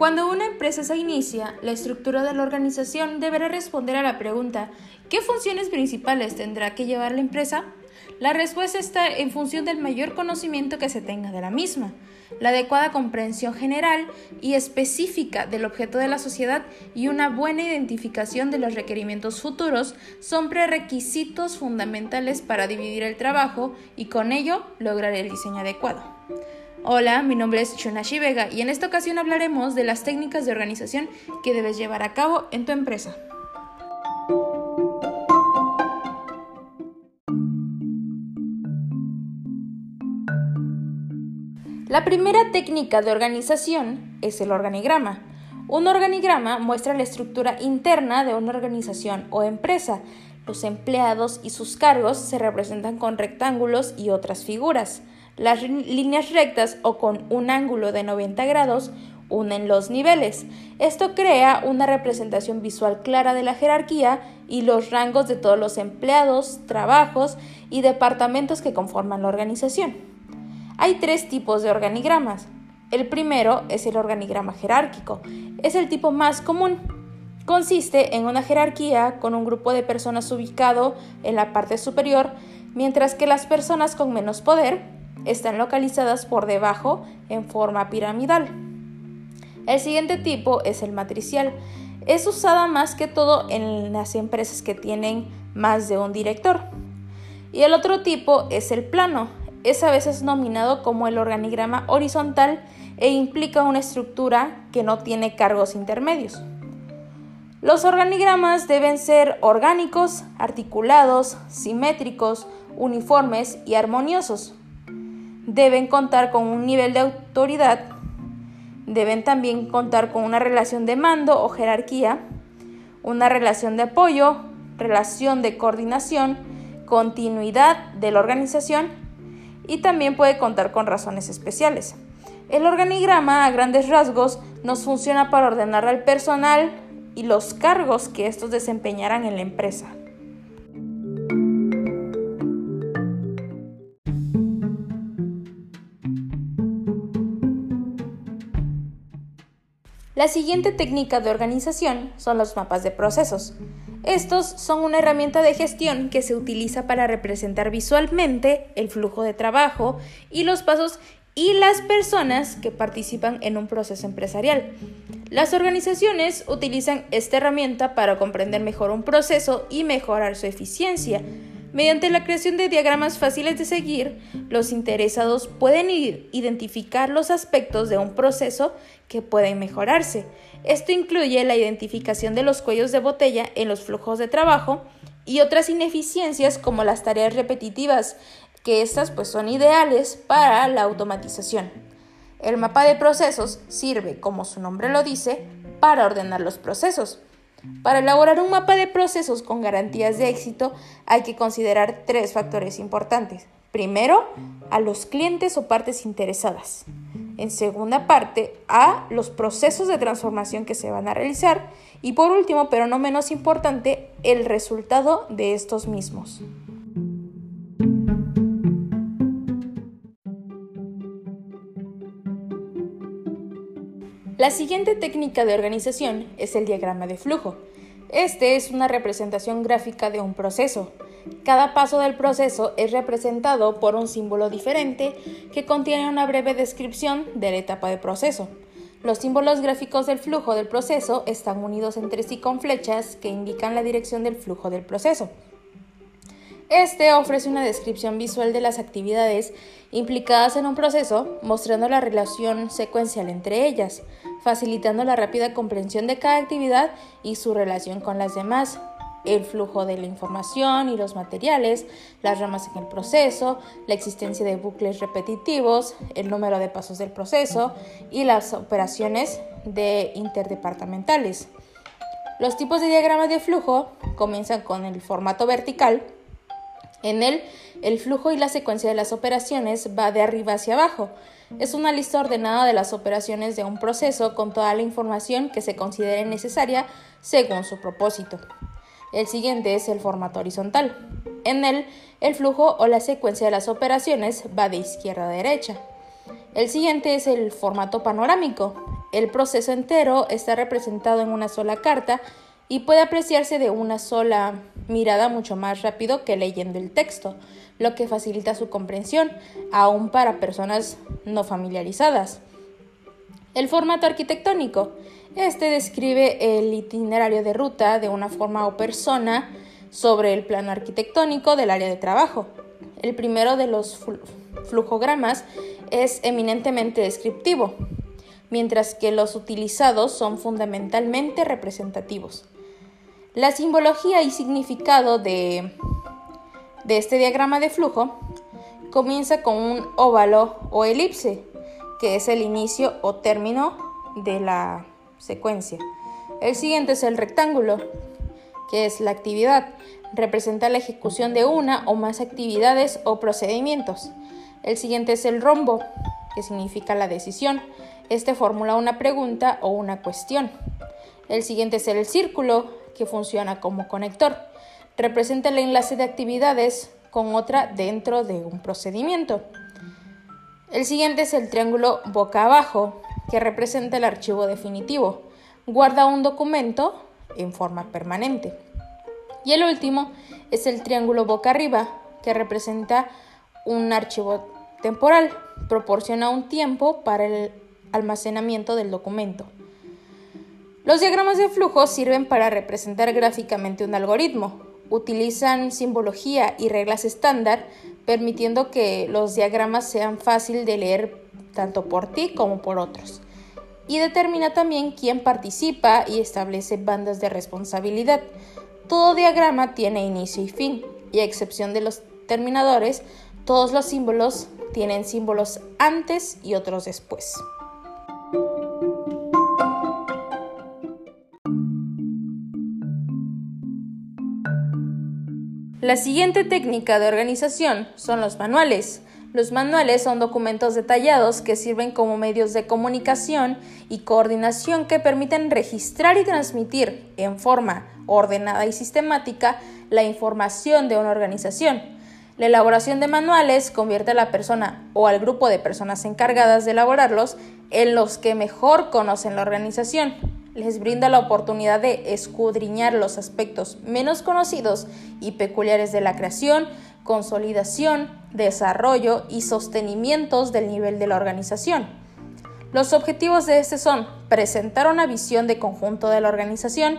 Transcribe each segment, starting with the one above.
Cuando una empresa se inicia, la estructura de la organización deberá responder a la pregunta ¿qué funciones principales tendrá que llevar la empresa? La respuesta está en función del mayor conocimiento que se tenga de la misma, la adecuada comprensión general y específica del objeto de la sociedad y una buena identificación de los requerimientos futuros son prerequisitos fundamentales para dividir el trabajo y con ello lograr el diseño adecuado. Hola, mi nombre es Chunashi Vega y en esta ocasión hablaremos de las técnicas de organización que debes llevar a cabo en tu empresa. La primera técnica de organización es el organigrama. Un organigrama muestra la estructura interna de una organización o empresa. Los empleados y sus cargos se representan con rectángulos y otras figuras. Las líneas rectas o con un ángulo de 90 grados unen los niveles. Esto crea una representación visual clara de la jerarquía y los rangos de todos los empleados, trabajos y departamentos que conforman la organización. Hay tres tipos de organigramas. El primero es el organigrama jerárquico. Es el tipo más común. Consiste en una jerarquía con un grupo de personas ubicado en la parte superior, mientras que las personas con menos poder están localizadas por debajo en forma piramidal. El siguiente tipo es el matricial. Es usada más que todo en las empresas que tienen más de un director. Y el otro tipo es el plano. Es a veces nominado como el organigrama horizontal e implica una estructura que no tiene cargos intermedios. Los organigramas deben ser orgánicos, articulados, simétricos, uniformes y armoniosos deben contar con un nivel de autoridad, deben también contar con una relación de mando o jerarquía, una relación de apoyo, relación de coordinación, continuidad de la organización y también puede contar con razones especiales. El organigrama a grandes rasgos nos funciona para ordenar al personal y los cargos que estos desempeñarán en la empresa. La siguiente técnica de organización son los mapas de procesos. Estos son una herramienta de gestión que se utiliza para representar visualmente el flujo de trabajo y los pasos y las personas que participan en un proceso empresarial. Las organizaciones utilizan esta herramienta para comprender mejor un proceso y mejorar su eficiencia. Mediante la creación de diagramas fáciles de seguir, los interesados pueden identificar los aspectos de un proceso que pueden mejorarse. Esto incluye la identificación de los cuellos de botella en los flujos de trabajo y otras ineficiencias como las tareas repetitivas, que estas pues son ideales para la automatización. El mapa de procesos sirve, como su nombre lo dice, para ordenar los procesos. Para elaborar un mapa de procesos con garantías de éxito hay que considerar tres factores importantes. Primero, a los clientes o partes interesadas. En segunda parte, a los procesos de transformación que se van a realizar. Y por último, pero no menos importante, el resultado de estos mismos. La siguiente técnica de organización es el diagrama de flujo. Este es una representación gráfica de un proceso. Cada paso del proceso es representado por un símbolo diferente que contiene una breve descripción de la etapa de proceso. Los símbolos gráficos del flujo del proceso están unidos entre sí con flechas que indican la dirección del flujo del proceso. Este ofrece una descripción visual de las actividades implicadas en un proceso, mostrando la relación secuencial entre ellas, facilitando la rápida comprensión de cada actividad y su relación con las demás, el flujo de la información y los materiales, las ramas en el proceso, la existencia de bucles repetitivos, el número de pasos del proceso y las operaciones de interdepartamentales. Los tipos de diagramas de flujo comienzan con el formato vertical, en él, el flujo y la secuencia de las operaciones va de arriba hacia abajo. Es una lista ordenada de las operaciones de un proceso con toda la información que se considere necesaria según su propósito. El siguiente es el formato horizontal. En él, el flujo o la secuencia de las operaciones va de izquierda a derecha. El siguiente es el formato panorámico. El proceso entero está representado en una sola carta y puede apreciarse de una sola mirada mucho más rápido que leyendo el texto, lo que facilita su comprensión, aún para personas no familiarizadas. El formato arquitectónico. Este describe el itinerario de ruta de una forma o persona sobre el plano arquitectónico del área de trabajo. El primero de los flujogramas es eminentemente descriptivo, mientras que los utilizados son fundamentalmente representativos. La simbología y significado de, este diagrama de flujo comienza con un óvalo o elipse, que es el inicio o término de la secuencia. El siguiente es el rectángulo, que es la actividad. Representa la ejecución de una o más actividades o procedimientos. El siguiente es el rombo, que significa la decisión. Este formula una pregunta o una cuestión. El siguiente es el círculo, que funciona como conector. Representa el enlace de actividades con otra dentro de un procedimiento. El siguiente es el triángulo boca abajo, que representa el archivo definitivo. Guarda un documento en forma permanente. Y el último es el triángulo boca arriba, que representa un archivo temporal, proporciona un tiempo para el almacenamiento del documento. Los diagramas de flujo sirven para representar gráficamente un algoritmo. Utilizan simbología y reglas estándar, permitiendo que los diagramas sean fácil de leer tanto por ti como por otros. Y determina también quién participa y establece bandas de responsabilidad. Todo diagrama tiene inicio y fin, y a excepción de los terminadores, todos los símbolos tienen símbolos antes y otros después. La siguiente técnica de organización son los manuales. Los manuales son documentos detallados que sirven como medios de comunicación y coordinación que permiten registrar y transmitir en forma ordenada y sistemática la información de una organización. La elaboración de manuales convierte a la persona o al grupo de personas encargadas de elaborarlos en los que mejor conocen la organización. Les brinda la oportunidad de escudriñar los aspectos menos conocidos y peculiares de la creación, consolidación, desarrollo y sostenimientos del nivel de la organización. Los objetivos de este son presentar una visión de conjunto de la organización,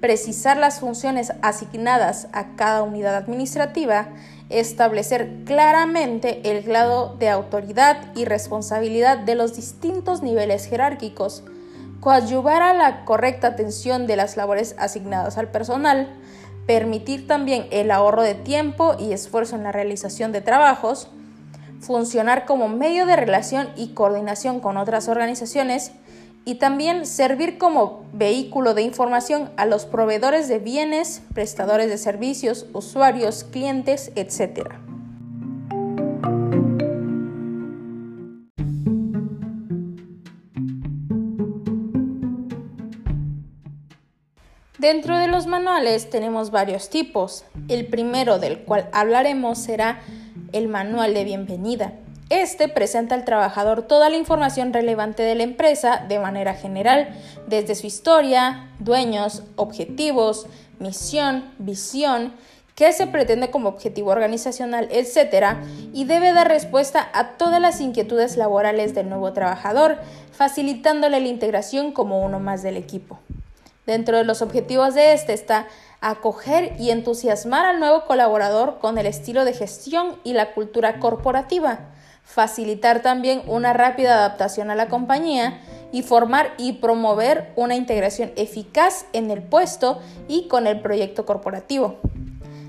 precisar las funciones asignadas a cada unidad administrativa, establecer claramente el grado de autoridad y responsabilidad de los distintos niveles jerárquicos, coadyuvar a la correcta atención de las labores asignadas al personal, permitir también el ahorro de tiempo y esfuerzo en la realización de trabajos, funcionar como medio de relación y coordinación con otras organizaciones y también servir como vehículo de información a los proveedores de bienes, prestadores de servicios, usuarios, clientes, etc. Dentro de los manuales tenemos varios tipos. El primero del cual hablaremos será el manual de bienvenida. Este presenta al trabajador toda la información relevante de la empresa de manera general, desde su historia, dueños, objetivos, misión, visión, qué se pretende como objetivo organizacional, etc. Y debe dar respuesta a todas las inquietudes laborales del nuevo trabajador, facilitándole la integración como uno más del equipo. Dentro de los objetivos de este está acoger y entusiasmar al nuevo colaborador con el estilo de gestión y la cultura corporativa, facilitar también una rápida adaptación a la compañía y formar y promover una integración eficaz en el puesto y con el proyecto corporativo.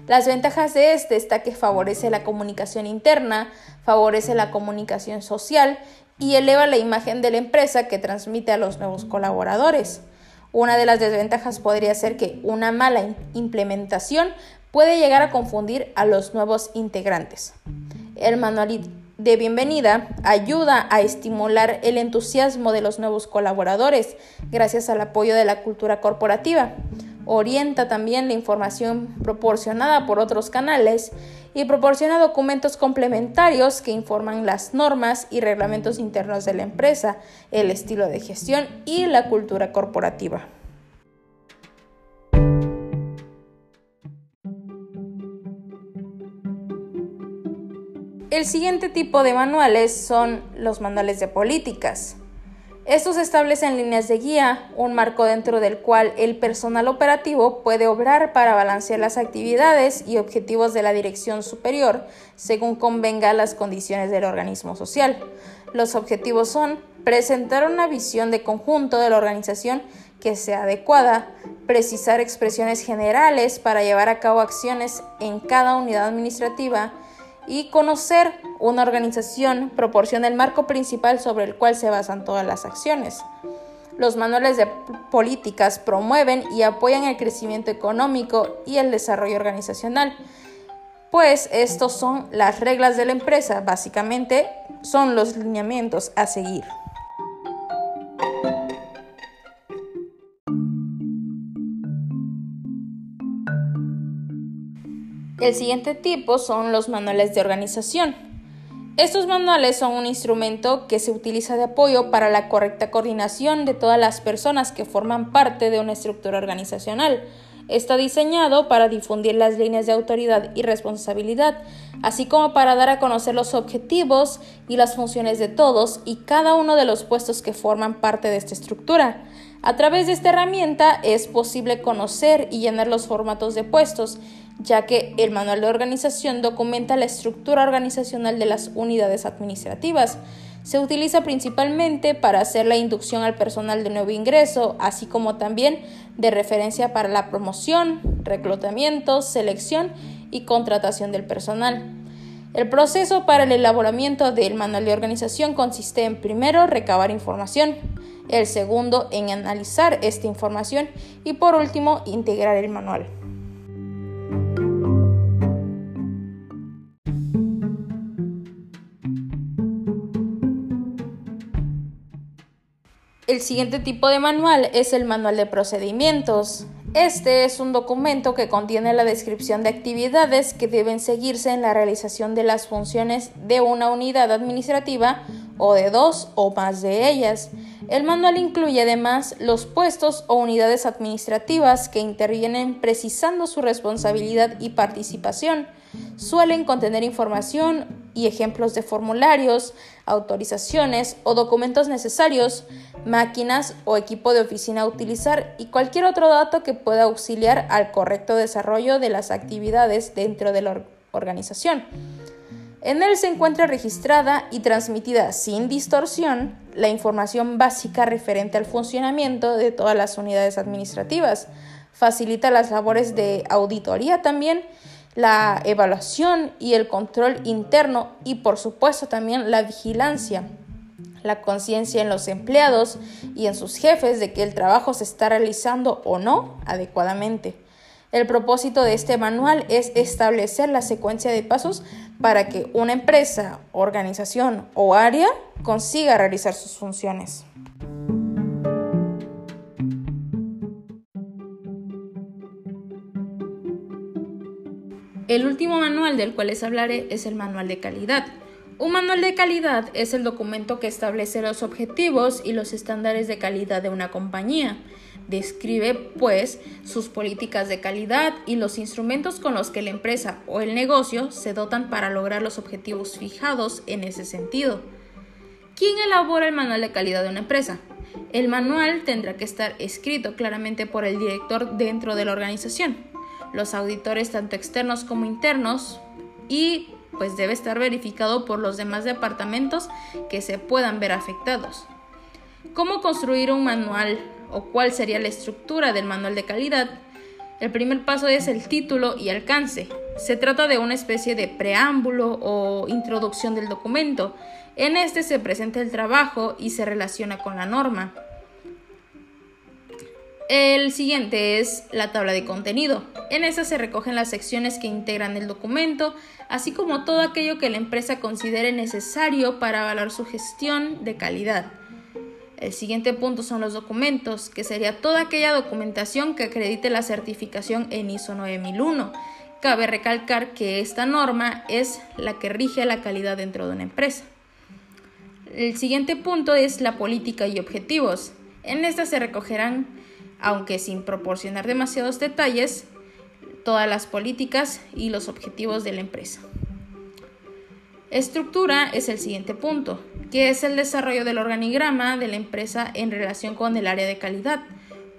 Las ventajas de este está que favorece la comunicación interna, favorece la comunicación social y eleva la imagen de la empresa que transmite a los nuevos colaboradores. Una de las desventajas podría ser que una mala implementación puede llegar a confundir a los nuevos integrantes. El manual de bienvenida ayuda a estimular el entusiasmo de los nuevos colaboradores gracias al apoyo de la cultura corporativa. Orienta también la información proporcionada por otros canales y proporciona documentos complementarios que informan las normas y reglamentos internos de la empresa, el estilo de gestión y la cultura corporativa. El siguiente tipo de manuales son los manuales de políticas. Estos establecen líneas de guía, un marco dentro del cual el personal operativo puede obrar para balancear las actividades y objetivos de la dirección superior según convenga las condiciones del organismo social. Los objetivos son presentar una visión de conjunto de la organización que sea adecuada, precisar expresiones generales para llevar a cabo acciones en cada unidad administrativa, y conocer una organización proporciona el marco principal sobre el cual se basan todas las acciones. Los manuales de políticas promueven y apoyan el crecimiento económico y el desarrollo organizacional, pues estos son las reglas de la empresa, básicamente son los lineamientos a seguir. El siguiente tipo son los manuales de organización. Estos manuales son un instrumento que se utiliza de apoyo para la correcta coordinación de todas las personas que forman parte de una estructura organizacional. Está diseñado para difundir las líneas de autoridad y responsabilidad, así como para dar a conocer los objetivos y las funciones de todos y cada uno de los puestos que forman parte de esta estructura. A través de esta herramienta es posible conocer y llenar los formatos de puestos ya que el manual de organización documenta la estructura organizacional de las unidades administrativas. Se utiliza principalmente para hacer la inducción al personal de nuevo ingreso, así como también de referencia para la promoción, reclutamiento, selección y contratación del personal. El proceso para el elaboramiento del manual de organización consiste en primero recabar información, el segundo en analizar esta información y por último integrar el manual. El siguiente tipo de manual es el manual de procedimientos. Este es un documento que contiene la descripción de actividades que deben seguirse en la realización de las funciones de una unidad administrativa o de dos o más de ellas. El manual incluye además los puestos o unidades administrativas que intervienen precisando su responsabilidad y participación. Suelen contener información y ejemplos de formularios, autorizaciones o documentos necesarios, máquinas o equipo de oficina a utilizar y cualquier otro dato que pueda auxiliar al correcto desarrollo de las actividades dentro de la organización. En él se encuentra registrada y transmitida sin distorsión la información básica referente al funcionamiento de todas las unidades administrativas. Facilita las labores de auditoría también, la evaluación y el control interno y por supuesto también la vigilancia la conciencia en los empleados y en sus jefes de que el trabajo se está realizando o no adecuadamente. El propósito de este manual es establecer la secuencia de pasos para que una empresa, organización o área consiga realizar sus funciones. El último manual del cual les hablaré es el manual de calidad. Un manual de calidad es el documento que establece los objetivos y los estándares de calidad de una compañía. Describe, pues, sus políticas de calidad y los instrumentos con los que la empresa o el negocio se dotan para lograr los objetivos fijados en ese sentido. ¿Quién elabora el manual de calidad de una empresa? El manual tendrá que estar escrito claramente por el director dentro de la organización, los auditores tanto externos como internos y pues debe estar verificado por los demás departamentos que se puedan ver afectados. ¿Cómo construir un manual o cuál sería la estructura del manual de calidad? El primer paso es el título y alcance. Se trata de una especie de preámbulo o introducción del documento. En este se presenta el trabajo y se relaciona con la norma. El siguiente es la tabla de contenido. En esta se recogen las secciones que integran el documento, así como todo aquello que la empresa considere necesario para evaluar su gestión de calidad. El siguiente punto son los documentos, que sería toda aquella documentación que acredite la certificación en ISO 9001. Cabe recalcar que esta norma es la que rige la calidad dentro de una empresa. El siguiente punto es la política y objetivos. En esta se recogerán, aunque sin proporcionar demasiados detalles, todas las políticas y los objetivos de la empresa. Estructura es el siguiente punto, que es el desarrollo del organigrama de la empresa en relación con el área de calidad.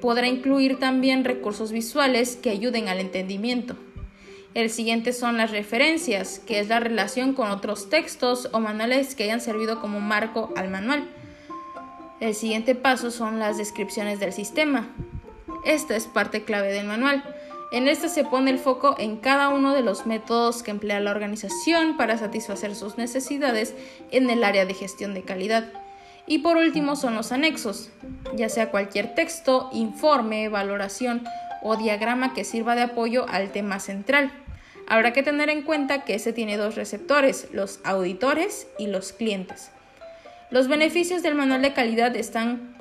Podrá incluir también recursos visuales que ayuden al entendimiento. El siguiente son las referencias, que es la relación con otros textos o manuales que hayan servido como marco al manual. El siguiente paso son las descripciones del sistema. Esta es parte clave del manual. En esta se pone el foco en cada uno de los métodos que emplea la organización para satisfacer sus necesidades en el área de gestión de calidad. Y por último son los anexos, ya sea cualquier texto, informe, valoración o diagrama que sirva de apoyo al tema central. Habrá que tener en cuenta que ese tiene dos receptores, los auditores y los clientes. Los beneficios del manual de calidad están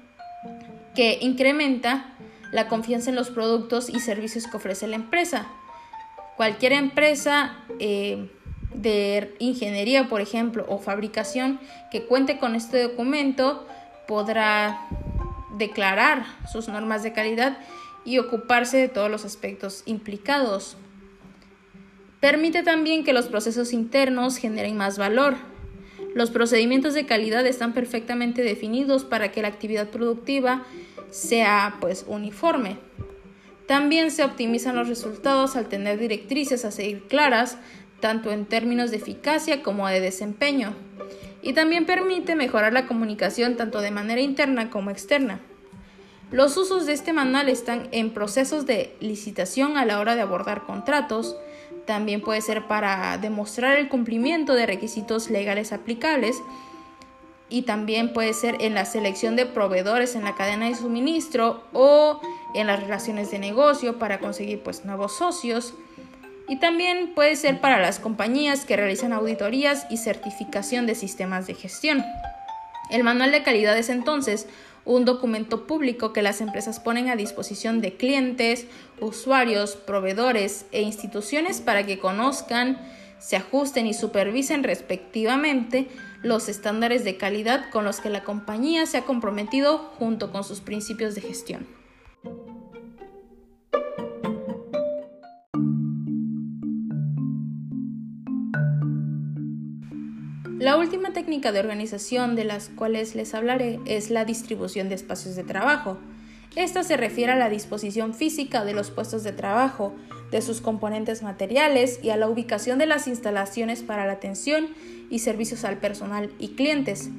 que incrementa la confianza en los productos y servicios que ofrece la empresa. Cualquier empresa eh, de ingeniería, por ejemplo, o fabricación que cuente con este documento podrá declarar sus normas de calidad y ocuparse de todos los aspectos implicados. Permite también que los procesos internos generen más valor. Los procedimientos de calidad están perfectamente definidos para que la actividad productiva sea pues uniforme. También se optimizan los resultados al tener directrices a seguir claras, tanto en términos de eficacia como de desempeño. Y también permite mejorar la comunicación tanto de manera interna como externa. Los usos de este manual están en procesos de licitación a la hora de abordar contratos, también puede ser para demostrar el cumplimiento de requisitos legales aplicables, y también puede ser en la selección de proveedores en la cadena de suministro o en las relaciones de negocio para conseguir pues nuevos socios y también puede ser para las compañías que realizan auditorías y certificación de sistemas de gestión. El manual de calidad es entonces un documento público que las empresas ponen a disposición de clientes, usuarios, proveedores e instituciones para que conozcan, se ajusten y supervisen respectivamente los estándares de calidad con los que la compañía se ha comprometido junto con sus principios de gestión. La última técnica de organización de las cuales les hablaré es la distribución de espacios de trabajo. Esta se refiere a la disposición física de los puestos de trabajo, de sus componentes materiales y a la ubicación de las instalaciones para la atención y servicios al personal y clientes.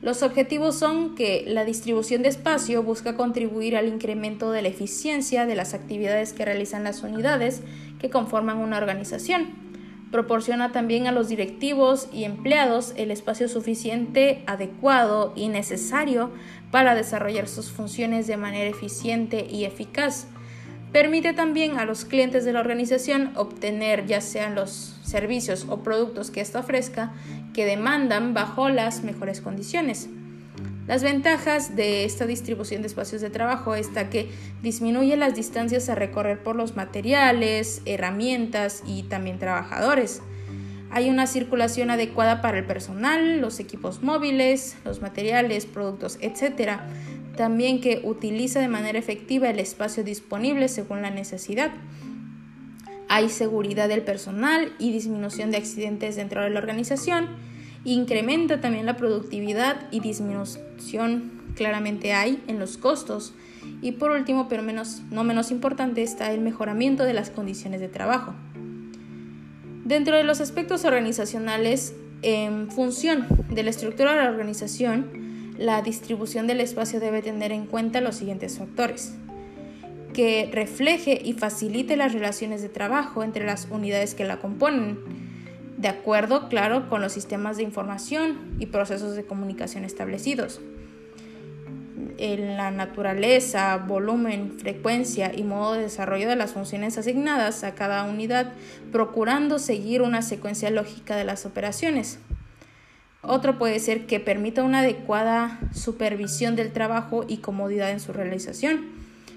Los objetivos son que la distribución de espacio busca contribuir al incremento de la eficiencia de las actividades que realizan las unidades que conforman una organización. Proporciona también a los directivos y empleados el espacio suficiente, adecuado y necesario para desarrollar sus funciones de manera eficiente y eficaz. Permite también a los clientes de la organización obtener ya sean los servicios o productos que ésta ofrezca que demandan bajo las mejores condiciones. Las ventajas de esta distribución de espacios de trabajo está que disminuye las distancias a recorrer por los materiales, herramientas y también trabajadores. Hay una circulación adecuada para el personal, los equipos móviles, los materiales, productos, etc también que utiliza de manera efectiva el espacio disponible según la necesidad. Hay seguridad del personal y disminución de accidentes dentro de la organización. Incrementa también la productividad y disminución claramente hay en los costos. Y por último, pero menos, no menos importante, está el mejoramiento de las condiciones de trabajo. Dentro de los aspectos organizacionales, en función de la estructura de la organización, la distribución del espacio debe tener en cuenta los siguientes factores. Que refleje y facilite las relaciones de trabajo entre las unidades que la componen, de acuerdo, claro, con los sistemas de información y procesos de comunicación establecidos. En la naturaleza, volumen, frecuencia y modo de desarrollo de las funciones asignadas a cada unidad, procurando seguir una secuencia lógica de las operaciones Otro puede ser que permita una adecuada supervisión del trabajo y comodidad en su realización,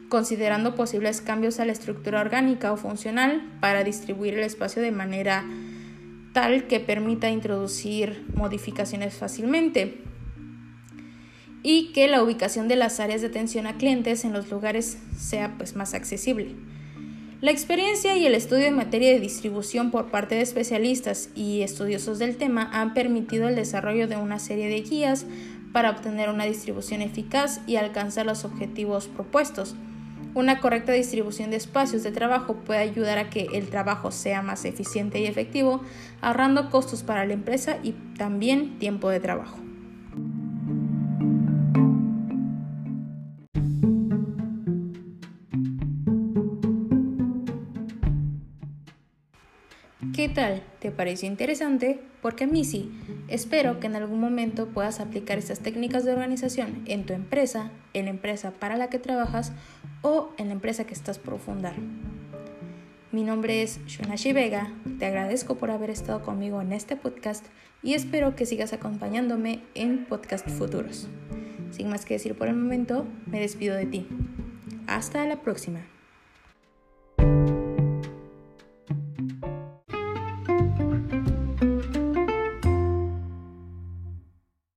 considerando posibles cambios a la estructura orgánica o funcional para distribuir el espacio de manera tal que permita introducir modificaciones fácilmente y que la ubicación de las áreas de atención a clientes en los lugares sea pues, más accesible. La experiencia y el estudio en materia de distribución por parte de especialistas y estudiosos del tema han permitido el desarrollo de una serie de guías para obtener una distribución eficaz y alcanzar los objetivos propuestos. Una correcta distribución de espacios de trabajo puede ayudar a que el trabajo sea más eficiente y efectivo, ahorrando costos para la empresa y también tiempo de trabajo. ¿Qué tal? ¿Te pareció interesante? Porque a mí sí. Espero que en algún momento puedas aplicar estas técnicas de organización en tu empresa, en la empresa para la que trabajas o en la empresa que estás por. Mi nombre es Shunashi Vega, te agradezco por haber estado conmigo en este podcast y espero que sigas acompañándome en podcasts futuros. Sin más que decir por el momento, me despido de ti. Hasta la próxima.